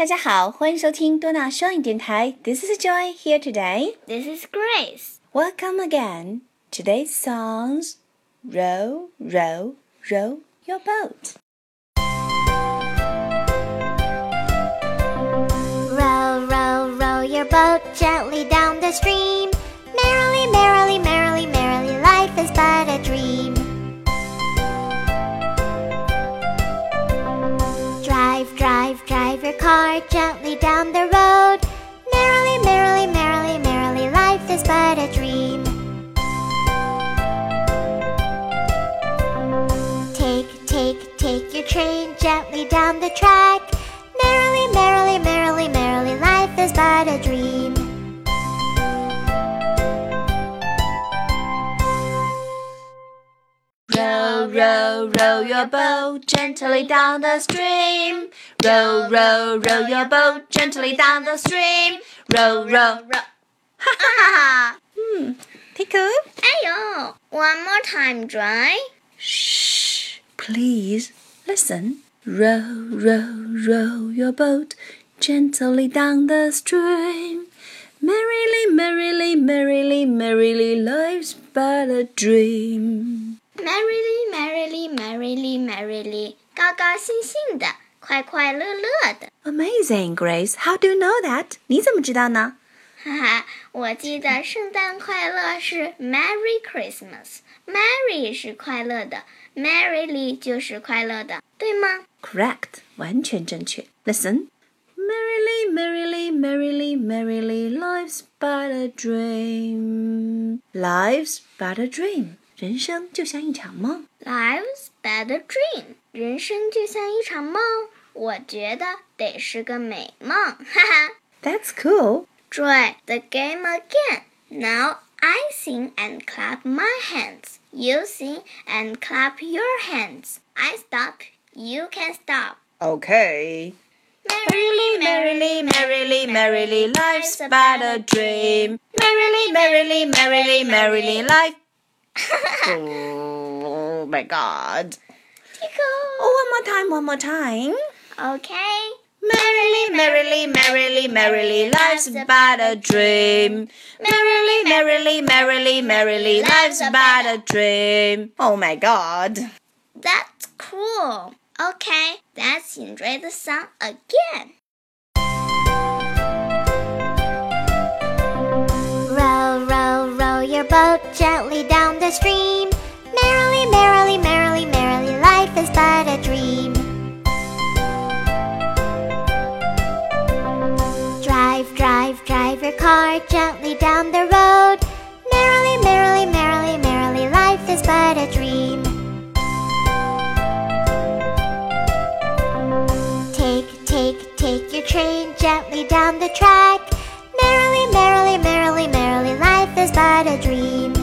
大家好，欢迎收听多纳双语电台。This is Joy here today. This is Grace. Welcome again. Today's songs: Row, row, row your boat. Row, row, row your boat gently down the stream. Gently down the road. Merrily, merrily, merrily, merrily, life is but a dream. Take, take, take your train gently down the track. Merrily, merrily, merrily, merrily, life is but a dream. Row, row, your boat gently down the stream. Row, row, row your boat gently down the stream. Row, row. row. Ha Hmm. Tickle. Ayo, one more time, Joy. Shh. Please listen. Row, row, row your boat gently down the stream. Merrily, merrily, merrily, merrily, life's but a dream Merrily, merrily, merrily, merrily，高高兴兴的，快快乐乐的。 Amazing, Grace. How do you know that? 你怎么知道呢？哈哈，我记得圣诞快乐是 Merry Christmas，Merry 是快乐的，Merrily 就是快乐的，对吗？ Correct. 完全正确。Listen. Merrily, merrily, merrily, merrily, life's but a dream. Life's but a dream. 人生就像一场梦。 Life's but a dream，人生就像一场梦，我觉得得是个美梦，哈哈。 That's cool. Try the game again. Now I sing and clap my hands. You sing and clap your hands. I stop. You can stop. Okay. Merrily, merrily, merrily, merrily, life's but a dream. Merrily, merrily, merrily, merrily, life. oh my god. Oh, one more time, one more time. Okay. Merrily, merrily, merrily, merrily, life's but a dream. Merrily, merrily, merrily, merrily, life's but a dream. Oh my god. That's cool. Okay, let's enjoy the song again. Boat gently down the stream. Merrily, merrily, merrily, merrily, life is but a dream. Drive, drive, drive your car gently down the road. Merrily, merrily, merrily, merrily, life is but a dream. Take, take, take your train gently down the track. Merrily, merrily, merrily, is but a dream.